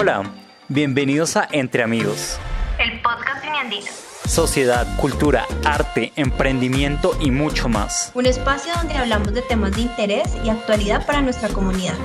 Hola, bienvenidos a Entre Amigos. El podcast de Sociedad, cultura, arte, emprendimiento y mucho más. Un espacio donde hablamos de temas de interés y actualidad para nuestra comunidad.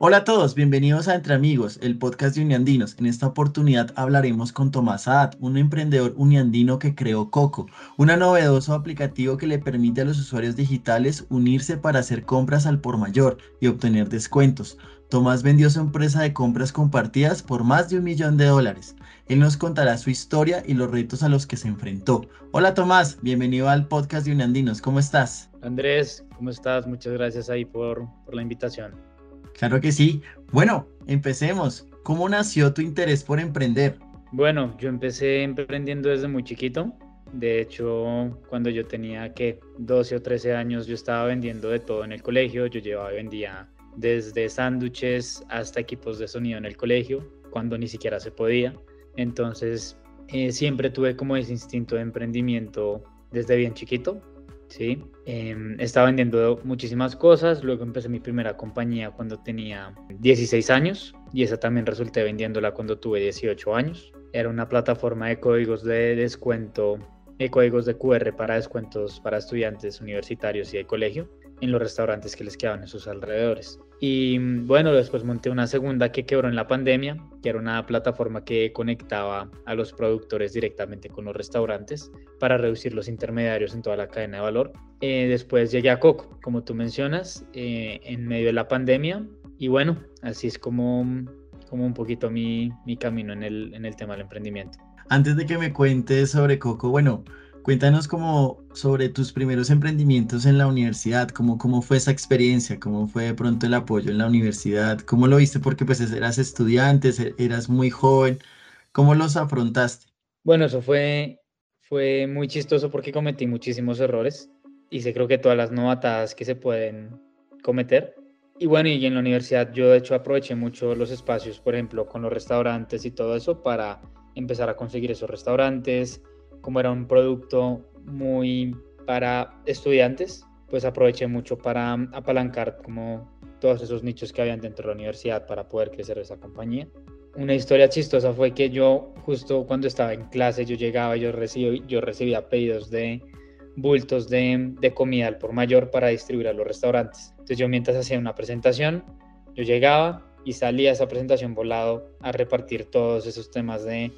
Hola a todos, bienvenidos a Entre Amigos, el podcast de Uniandinos. En esta oportunidad hablaremos con Tomás Saad, un emprendedor uniandino que creó Coco, un novedoso aplicativo que le permite a los usuarios digitales unirse para hacer compras al por mayor y obtener descuentos. Tomás vendió su empresa de compras compartidas por más de un millón de dólares. Él nos contará su historia y los retos a los que se enfrentó. Hola Tomás, bienvenido al podcast de Uniandinos, ¿cómo estás? Andrés, ¿cómo estás? Muchas gracias ahí por, por la invitación. Claro que sí. Bueno, empecemos. ¿Cómo nació tu interés por emprender? Bueno, yo empecé emprendiendo desde muy chiquito. De hecho, cuando yo tenía que 12 o 13 años, yo estaba vendiendo de todo en el colegio. Yo llevaba y vendía desde sándwiches hasta equipos de sonido en el colegio, cuando ni siquiera se podía. Entonces, eh, siempre tuve como ese instinto de emprendimiento desde bien chiquito. ¿Sí? Em, estaba vendiendo muchísimas cosas, luego empecé mi primera compañía cuando tenía 16 años y esa también resulté vendiéndola cuando tuve 18 años. Era una plataforma de códigos de descuento, de códigos de QR para descuentos para estudiantes universitarios y de colegio en los restaurantes que les quedaban en sus alrededores. Y bueno, después monté una segunda que quebró en la pandemia, que era una plataforma que conectaba a los productores directamente con los restaurantes para reducir los intermediarios en toda la cadena de valor. Eh, después llegué a Coco, como tú mencionas, eh, en medio de la pandemia. Y bueno, así es como, como un poquito mi, mi camino en el, en el tema del emprendimiento. Antes de que me cuentes sobre Coco, bueno, Cuéntanos como sobre tus primeros emprendimientos en la universidad, cómo, cómo fue esa experiencia, cómo fue de pronto el apoyo en la universidad, cómo lo viste porque pues eras estudiante, eras muy joven, ¿cómo los afrontaste? Bueno, eso fue, fue muy chistoso porque cometí muchísimos errores. Hice creo que todas las novatadas que se pueden cometer. Y bueno, y en la universidad yo de hecho aproveché mucho los espacios, por ejemplo, con los restaurantes y todo eso para empezar a conseguir esos restaurantes, como era un producto muy para estudiantes, pues aproveché mucho para apalancar como todos esos nichos que habían dentro de la universidad para poder crecer esa compañía. Una historia chistosa fue que yo justo cuando estaba en clase yo llegaba yo, recibí, yo recibía pedidos de bultos de, de comida al por mayor para distribuir a los restaurantes. Entonces yo mientras hacía una presentación, yo llegaba y salía a esa presentación volado a repartir todos esos temas de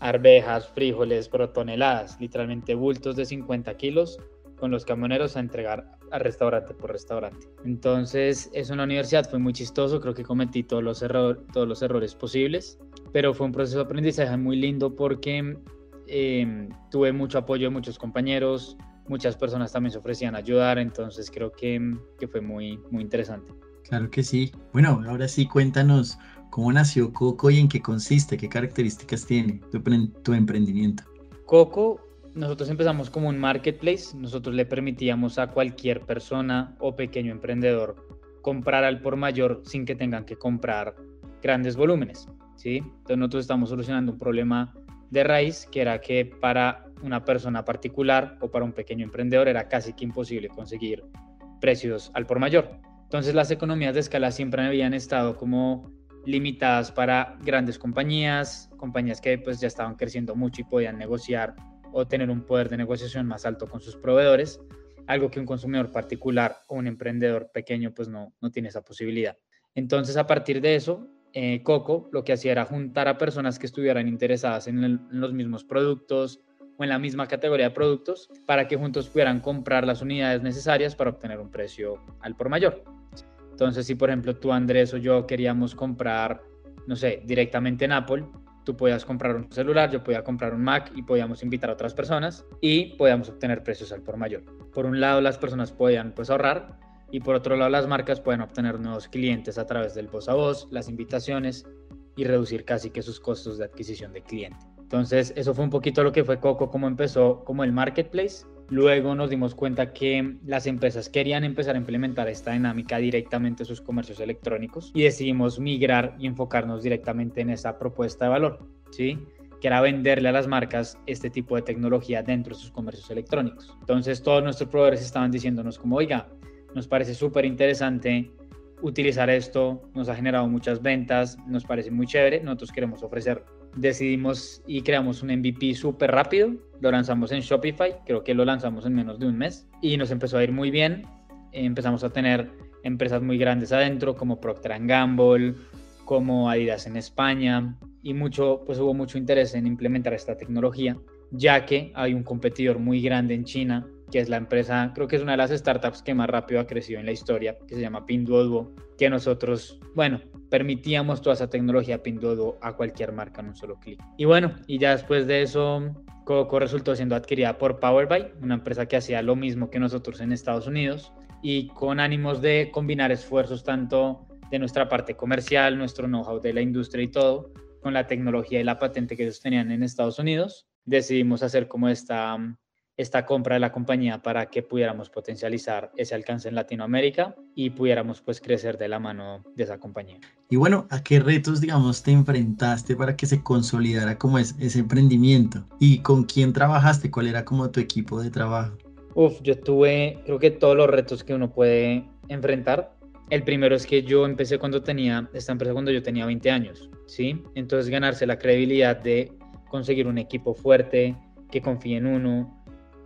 arvejas, frijoles, pero toneladas, literalmente bultos de 50 kilos con los camioneros a entregar a restaurante por restaurante. Entonces, eso en la universidad fue muy chistoso, creo que cometí todos los, todos los errores posibles, pero fue un proceso de aprendizaje muy lindo porque em, tuve mucho apoyo de muchos compañeros, muchas personas también se ofrecían a ayudar, entonces creo que, que fue muy, muy interesante. Claro que sí. Bueno, ahora sí cuéntanos ¿Cómo nació Coco y en qué consiste? ¿Qué características tiene tu, emprendimiento? Coco, nosotros empezamos como un marketplace. Nosotros le permitíamos a cualquier persona o pequeño emprendedor comprar al por mayor sin que tengan que comprar grandes volúmenes. ¿sí? Entonces nosotros estamos solucionando un problema de raíz que era que para una persona particular o para un pequeño emprendedor era casi que imposible conseguir precios al por mayor. Entonces las economías de escala siempre habían estado como limitadas para grandes compañías, compañías que pues ya estaban creciendo mucho y podían negociar o tener un poder de negociación más alto con sus proveedores, algo que un consumidor particular o un emprendedor pequeño pues no, no tiene esa posibilidad. Entonces a partir de eso, eh, Coco lo que hacía era juntar a personas que estuvieran interesadas en, en los mismos productos o en la misma categoría de productos para que juntos pudieran comprar las unidades necesarias para obtener un precio al por mayor. Entonces, si por ejemplo tú, Andrés o yo queríamos comprar, no sé, directamente en Apple, tú podías comprar un celular, yo podía comprar un Mac y podíamos invitar a otras personas y podíamos obtener precios al por mayor. Por un lado, las personas podían pues ahorrar y por otro lado, las marcas pueden obtener nuevos clientes a través del voz a voz, las invitaciones y reducir casi que sus costos de adquisición de cliente. Entonces, eso fue un poquito lo que fue Coco, como empezó como el marketplace Luego nos dimos cuenta que las empresas querían empezar a implementar esta dinámica directamente en sus comercios electrónicos y decidimos migrar y enfocarnos directamente en esa propuesta de valor, ¿sí? que era venderle a las marcas este tipo de tecnología dentro de sus comercios electrónicos. Entonces todos nuestros proveedores estaban diciéndonos como, oiga, nos parece súper interesante utilizar esto, nos ha generado muchas ventas, nos parece muy chévere, nosotros queremos ofrecerlo. Decidimos y creamos un MVP súper rápido, lo lanzamos en Shopify, creo que lo lanzamos en menos de un mes y nos empezó a ir muy bien. Empezamos a tener empresas muy grandes adentro como Procter Gamble, como Adidas en España y mucho, pues hubo mucho interés en implementar esta tecnología, ya que hay un competidor muy grande en China que es la empresa, creo que es una de las startups que más rápido ha crecido en la historia, que se llama Pinduoduo, que nosotros, bueno, permitíamos toda esa tecnología Pinduoduo a cualquier marca en un solo clic. Y bueno, y ya después de eso, Coco resultó siendo adquirida por Powerbuy, una empresa que hacía lo mismo que nosotros en Estados Unidos, y con ánimos de combinar esfuerzos tanto de nuestra parte comercial, nuestro know-how de la industria y todo, con la tecnología y la patente que ellos tenían en Estados Unidos, decidimos hacer como esta esta compra de la compañía para que pudiéramos potencializar ese alcance en Latinoamérica y pudiéramos pues crecer de la mano de esa compañía. Y bueno, ¿a qué retos, digamos, te enfrentaste para que se consolidara como es, ese emprendimiento? ¿Y con quién trabajaste? ¿Cuál era como tu equipo de trabajo? Uf, yo tuve, creo que todos los retos que uno puede enfrentar. El primero es que yo empecé cuando tenía, esta empresa cuando yo tenía 20 años, ¿sí? Entonces ganarse la credibilidad de conseguir un equipo fuerte, que confíe en uno,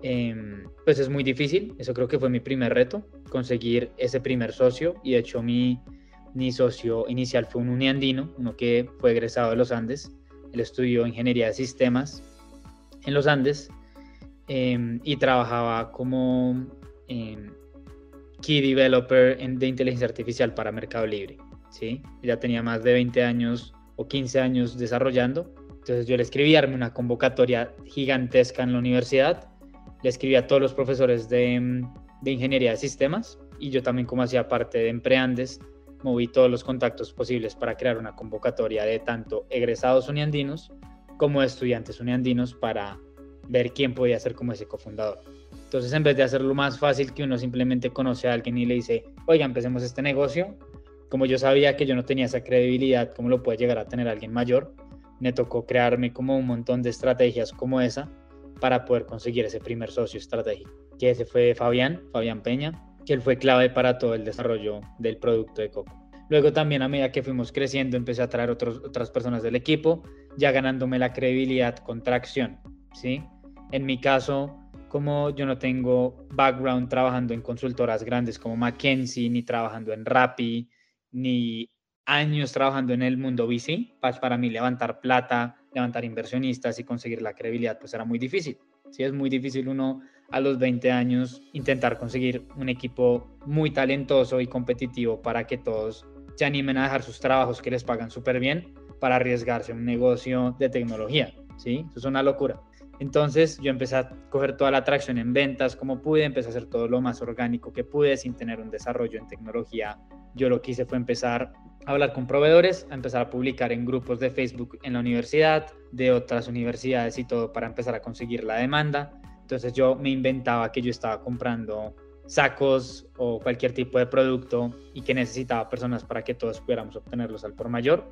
Em, pues es muy difícil. Eso creo que fue mi primer reto, conseguir ese primer socio. Y de hecho mi, mi socio inicial fue un uniandino, uno que fue egresado de los Andes. Él estudió ingeniería de sistemas en los Andes em, y trabajaba como em, key developer de inteligencia artificial para Mercado Libre. ¿sí? Ya tenía más de 20 años o 15 años desarrollando. Entonces yo le escribí, armé una convocatoria gigantesca en la universidad le escribí a todos los profesores de, de ingeniería de sistemas y yo también como hacía parte de Empreandes, moví todos los contactos posibles para crear una convocatoria de tanto egresados uniandinos como estudiantes uniandinos para ver quién podía ser como ese cofundador. Entonces, en vez de hacerlo más fácil que uno simplemente conoce a alguien y le dice, oiga, empecemos este negocio, como yo sabía que yo no tenía esa credibilidad como lo puede llegar a tener alguien mayor, me tocó crearme como un montón de estrategias como esa para poder conseguir ese primer socio estratégico, que ese fue Fabián, Fabián Peña, que él fue clave para todo el desarrollo del producto de Coco. Luego también a medida que fuimos creciendo empecé a traer otros, otras personas del equipo, ya ganándome la credibilidad con tracción, ¿sí? En mi caso, como yo no tengo background trabajando en consultoras grandes como McKinsey, ni trabajando en Rappi, ni años trabajando en el mundo VC, para mí levantar plata levantar inversionistas y conseguir la credibilidad, pues era muy difícil. Sí, es muy difícil uno a los 20 años intentar conseguir un equipo muy talentoso y competitivo para que todos se animen a dejar sus trabajos que les pagan súper bien para arriesgarse un negocio de tecnología. ¿sí? Eso es una locura. Entonces yo empecé a coger toda la atracción en ventas como pude, empecé a hacer todo lo más orgánico que pude sin tener un desarrollo en tecnología. Yo lo que hice fue empezar a hablar con proveedores, a empezar a publicar en grupos de Facebook en la universidad, de otras universidades y todo para empezar a conseguir la demanda. Entonces yo me inventaba que yo estaba comprando sacos o cualquier tipo de producto y que necesitaba personas para que todos pudiéramos obtenerlos al por mayor.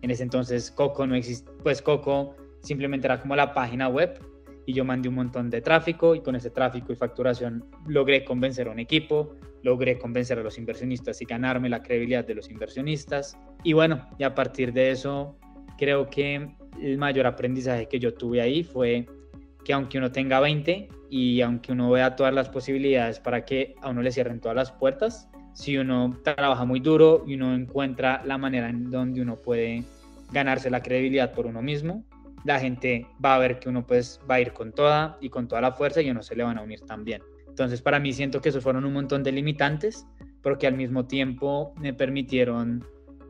En ese entonces Coco no existe, pues Coco simplemente era como la página web y yo mandé un montón de tráfico y con ese tráfico y facturación logré convencer a un equipo, logré convencer a los inversionistas y ganarme la credibilidad de los inversionistas. Y bueno, y a partir de eso, creo que el mayor aprendizaje que yo tuve ahí fue que aunque uno tenga 20 y aunque uno vea todas las posibilidades para que a uno le cierren todas las puertas, si uno trabaja muy duro y uno encuentra la manera en donde uno puede ganarse la credibilidad por uno mismo, la gente va a ver que uno pues va a ir con toda y con toda la fuerza y uno se le van a unir también. Entonces para mí siento que esos fueron un montón de limitantes, pero que al mismo tiempo me permitieron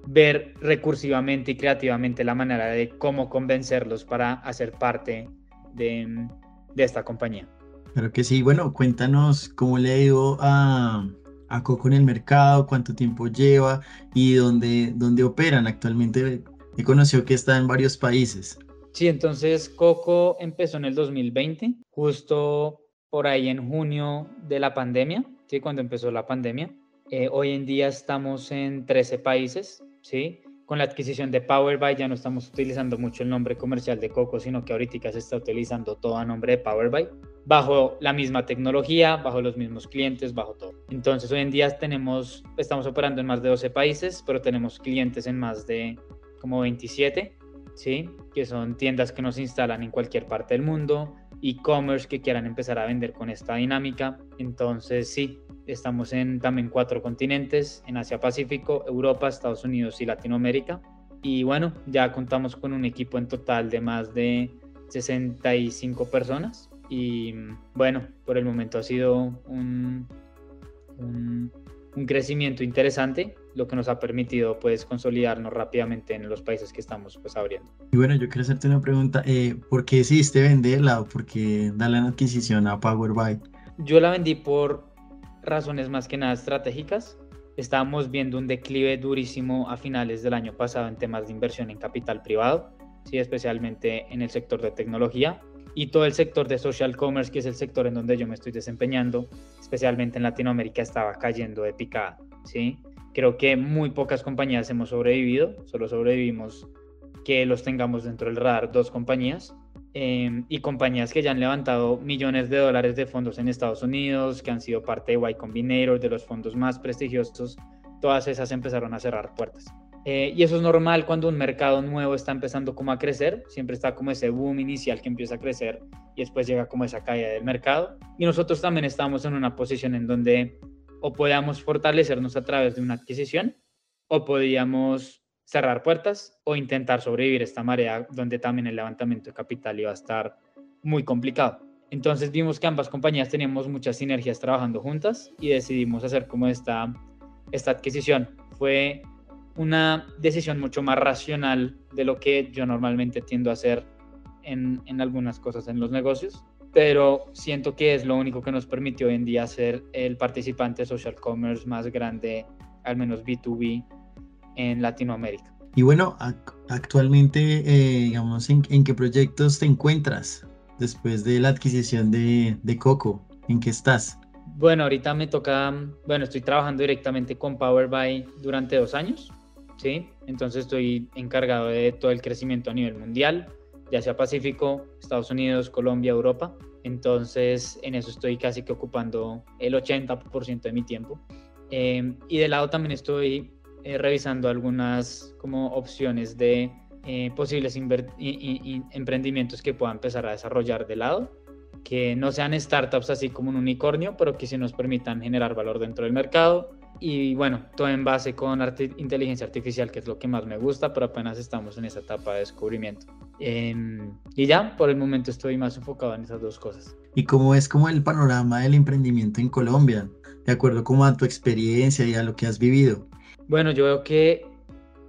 ver recursivamente y creativamente la manera de cómo convencerlos para hacer parte de, esta compañía. Claro que sí, bueno, cuéntanos cómo le dio a, a Coco en el mercado, cuánto tiempo lleva y dónde, dónde operan actualmente. He conocido que está en varios países. Sí, entonces Coco empezó en el 2020, justo por ahí en junio de la pandemia, ¿sí? cuando empezó la pandemia. Eh, hoy en día estamos en 13 países, ¿sí? Con la adquisición de Powerbuy ya no estamos utilizando mucho el nombre comercial de Coco, sino que ahorita se está utilizando todo a nombre de Powerbuy. bajo la misma tecnología, bajo los mismos clientes, bajo todo. Entonces hoy en día tenemos, estamos operando en más de 12 países, pero tenemos clientes en más de como 27, ¿sí? Que son tiendas que nos instalan en cualquier parte del mundo, e-commerce que quieran empezar a vender con esta dinámica. Entonces sí, estamos en también cuatro continentes, en Asia Pacífico, Europa, Estados Unidos y Latinoamérica. Y bueno, ya contamos con un equipo en total de más de 65 personas y bueno, por el momento ha sido un, un, crecimiento interesante, lo que nos ha permitido pues consolidarnos rápidamente en los países que estamos pues abriendo. Y bueno, yo quiero hacerte una pregunta, eh, ¿por qué decidiste venderla o por qué darle en adquisición a Powerbuy? Yo la vendí por razones más que nada estratégicas. Estábamos viendo un declive durísimo a finales del año pasado en temas de inversión en capital privado, sí, especialmente en el sector de tecnología y todo el sector de social commerce, que es el sector en donde yo me estoy desempeñando, especialmente en Latinoamérica, estaba cayendo de picada, ¿sí? Creo que muy pocas compañías hemos sobrevivido, solo sobrevivimos que los tengamos dentro del radar dos compañías, em, y compañías que ya han levantado millones de dólares de fondos en Estados Unidos, que han sido parte de Y Combinator, de los fondos más prestigiosos, todas esas empezaron a cerrar puertas. Eh, y eso es normal cuando un mercado nuevo está empezando como a crecer, siempre está como ese boom inicial que empieza a crecer y después llega como esa caída del mercado. Y nosotros también estamos en una posición en donde o podíamos fortalecernos a través de una adquisición o podíamos cerrar puertas o intentar sobrevivir esta marea donde también el levantamiento de capital iba a estar muy complicado. Entonces vimos que ambas compañías teníamos muchas sinergias trabajando juntas y decidimos hacer como esta, esta adquisición. Fue una decisión mucho más racional de lo que yo normalmente tiendo a hacer en, en, algunas cosas en los negocios, pero siento que es lo único que nos permitió hoy en día ser el participante social commerce más grande, al menos B2B, en Latinoamérica. Y bueno, actualmente, eh, digamos, ¿en, ¿en, qué proyectos te encuentras después de la adquisición de, de Coco? ¿En qué estás? Bueno, ahorita me toca, bueno, estoy trabajando directamente con Powerbuy durante dos años. ¿Sí? Entonces estoy encargado de todo el crecimiento a nivel mundial, ya sea Pacífico, Estados Unidos, Colombia, Europa. Entonces en eso estoy casi que ocupando el 80% de mi tiempo. Em, y de lado también estoy eh, revisando algunas como opciones de eh, posibles emprendimientos que pueda empezar a desarrollar de lado, que no sean startups así como un unicornio, pero que sí nos permitan generar valor dentro del mercado y bueno, todo en base con inteligencia artificial, que es lo que más me gusta, pero apenas estamos en esa etapa de descubrimiento. Em, y ya, por el momento estoy más enfocado en esas dos cosas. ¿Y cómo es como el panorama del emprendimiento en Colombia? De acuerdo como a tu experiencia y a lo que has vivido. Bueno, yo veo que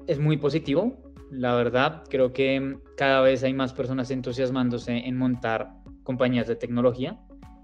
es muy positivo, la verdad. Creo que cada vez hay más personas entusiasmándose en montar compañías de tecnología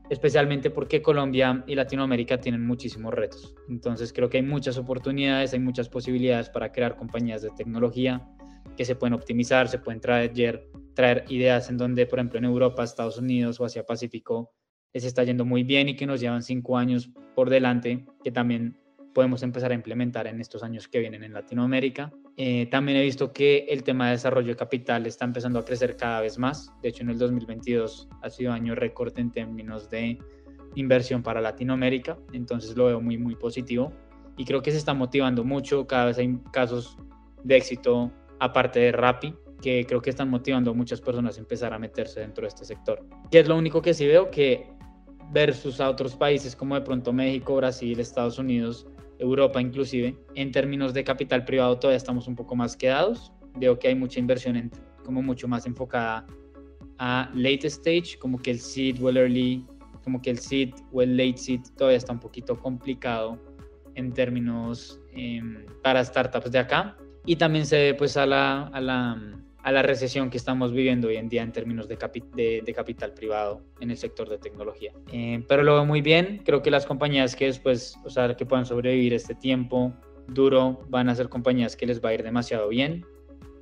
especialmente porque Colombia y Latinoamérica tienen muchísimos retos. Entonces creo que hay muchas oportunidades, hay muchas posibilidades para crear compañías de tecnología que se pueden optimizar, se pueden traer, traer ideas en donde, por ejemplo, en Europa, Estados Unidos o Asia Pacífico se está yendo muy bien y que nos llevan cinco años por delante, que también podemos empezar a implementar en estos años que vienen en Latinoamérica. Eh, también he visto que el tema de desarrollo de capital está empezando a crecer cada vez más. De hecho, en el 2022 ha sido año récord en términos de inversión para Latinoamérica. Entonces lo veo muy, muy positivo. Y creo que se está motivando mucho. Cada vez hay casos de éxito, aparte de Rappi, que creo que están motivando a muchas personas a empezar a meterse dentro de este sector. Y es lo único que sí veo que versus a otros países como de pronto México, Brasil, Estados Unidos, Europa inclusive, en términos de capital privado todavía estamos un poco más quedados. Veo que hay mucha inversión en, como mucho más enfocada a late stage, como que el seed o el early, como que el seed o el late seed todavía está un poquito complicado en términos em, para startups de acá. Y también se ve pues a la, a la a la recesión que estamos viviendo hoy en día en términos de, de, capital privado en el sector de tecnología. Eh, pero lo veo muy bien, creo que las compañías que después, o sea, que puedan sobrevivir este tiempo duro, van a ser compañías que les va a ir demasiado bien.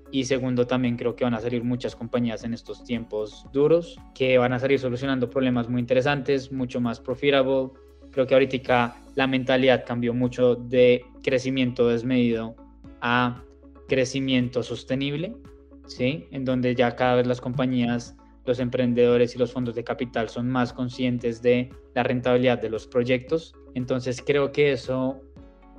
Y segundo, también creo que van a salir muchas compañías en estos tiempos duros que van a salir solucionando problemas muy interesantes, mucho más profitable. Creo que ahorita la mentalidad cambió mucho de crecimiento desmedido a crecimiento sostenible ¿sí? En donde ya cada vez las compañías los emprendedores y los fondos de capital son más conscientes de la rentabilidad de los proyectos. Entonces creo que eso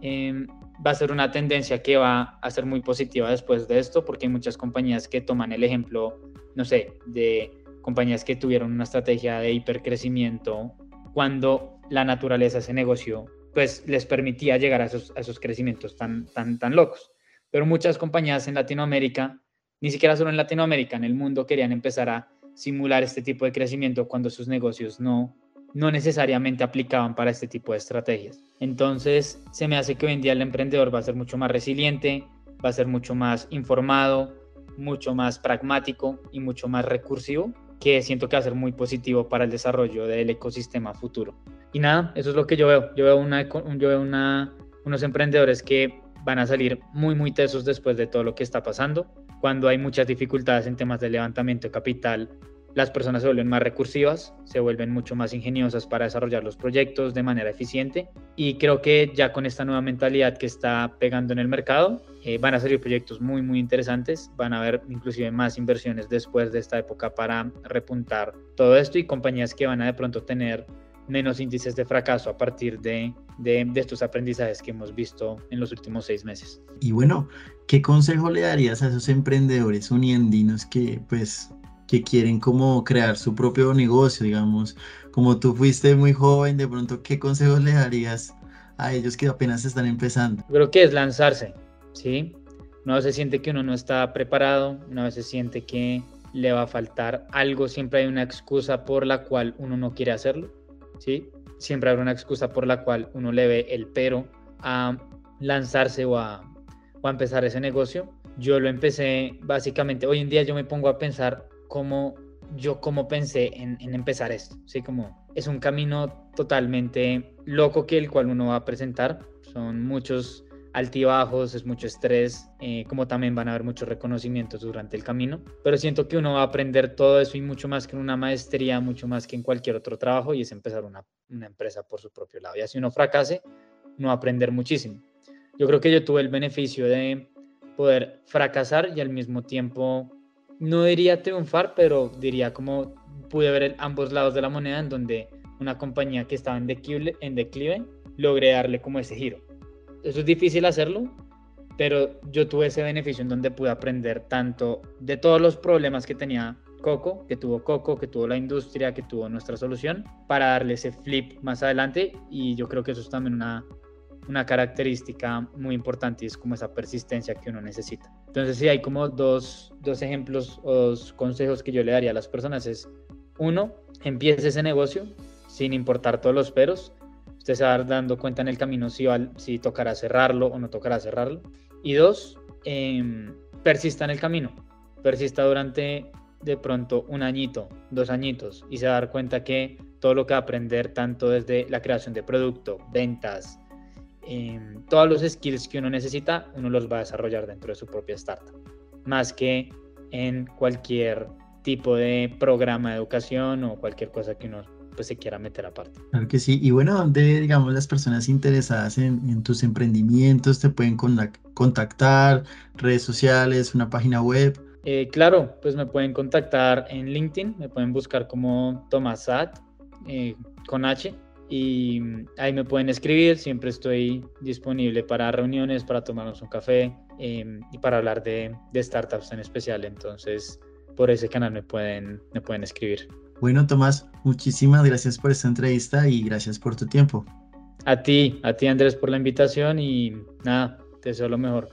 em, va a ser una tendencia que va a ser muy positiva después de esto, porque hay muchas compañías que toman el ejemplo, no sé, de compañías que tuvieron una estrategia de hipercrecimiento cuando la naturaleza ese negocio pues les permitía llegar a esos, a esos crecimientos tan, tan, tan locos. Pero muchas compañías en Latinoamérica, ni siquiera solo en Latinoamérica, en el mundo querían empezar a simular este tipo de crecimiento cuando sus negocios no, no necesariamente aplicaban para este tipo de estrategias. Entonces, se me hace que hoy en día el emprendedor va a ser mucho más resiliente, va a ser mucho más informado, mucho más pragmático y mucho más recursivo, que siento que va a ser muy positivo para el desarrollo del ecosistema futuro. Y nada, eso es lo que yo veo. Yo veo, una, yo veo unos emprendedores que van a salir muy, muy tesos después de todo lo que está pasando cuando hay muchas dificultades en temas de levantamiento de capital, las personas se vuelven más recursivas, se vuelven mucho más ingeniosas para desarrollar los proyectos de manera eficiente. Y creo que ya con esta nueva mentalidad que está pegando en el mercado, eh, van a salir proyectos muy, muy interesantes, van a haber inclusive más inversiones después de esta época para repuntar todo esto y compañías que van a de pronto tener menos índices de fracaso a partir de, de, estos aprendizajes que hemos visto en los últimos seis meses. Y bueno, ¿qué consejo le darías a esos emprendedores uniendinos que pues que quieren como crear su propio negocio, digamos, como tú fuiste muy joven, de pronto, ¿qué consejos le darías a ellos que apenas están empezando? Creo que es lanzarse, ¿sí? Una vez se siente que uno no está preparado, una vez se siente que le va a faltar algo, siempre hay una excusa por la cual uno no quiere hacerlo. ¿Sí? Siempre habrá una excusa por la cual uno le ve el pero a lanzarse o a, empezar ese negocio. Yo lo empecé básicamente, hoy en día yo me pongo a pensar cómo yo cómo pensé en, empezar esto, ¿sí? Como es un camino totalmente loco que el cual uno va a presentar, son muchos altibajos, es mucho estrés, eh, como también van a haber muchos reconocimientos durante el camino, pero siento que uno va a aprender todo eso y mucho más que en una maestría, mucho más que en cualquier otro trabajo y es empezar una, una empresa por su propio lado. Y así uno fracase, no aprender muchísimo. Yo creo que yo tuve el beneficio de poder fracasar y al mismo tiempo, no diría triunfar, pero diría como pude ver ambos lados de la moneda en donde una compañía que estaba en declive, en declive logré darle como ese giro eso es difícil hacerlo, pero yo tuve ese beneficio en donde pude aprender tanto de todos los problemas que tenía Coco, que tuvo Coco, que tuvo la industria, que tuvo nuestra solución, para darle ese flip más adelante. Y yo creo que eso es también una, una característica muy importante y es como esa persistencia que uno necesita. Entonces sí, hay como dos, dos ejemplos o dos consejos que yo le daría a las personas. Es, uno, empiece ese negocio sin importar todos los peros, usted se va dando cuenta en el camino si, si tocará cerrarlo o no tocará cerrarlo. Y dos, em, persista en el camino, persista durante de pronto un añito, dos añitos y se va dar cuenta que todo lo que va aprender tanto desde la creación de producto, ventas, em, todos los skills que uno necesita, uno los va a desarrollar dentro de su propia startup, más que en cualquier tipo de programa de educación o cualquier cosa que uno pues se quiera meter aparte. Claro que sí. Y bueno, donde digamos las personas interesadas en, tus emprendimientos te pueden contactar, redes sociales, una página web. Eh, claro, pues me pueden contactar en LinkedIn, me pueden buscar como Tomasat eh, con H y ahí me pueden escribir, siempre estoy disponible para reuniones, para tomarnos un café em, y para hablar de, de, startups en especial, entonces por ese canal me pueden, me pueden escribir. Bueno, Tomás, muchísimas gracias por esta entrevista y gracias por tu tiempo. A ti, a ti Andrés por la invitación y nada, te deseo lo mejor.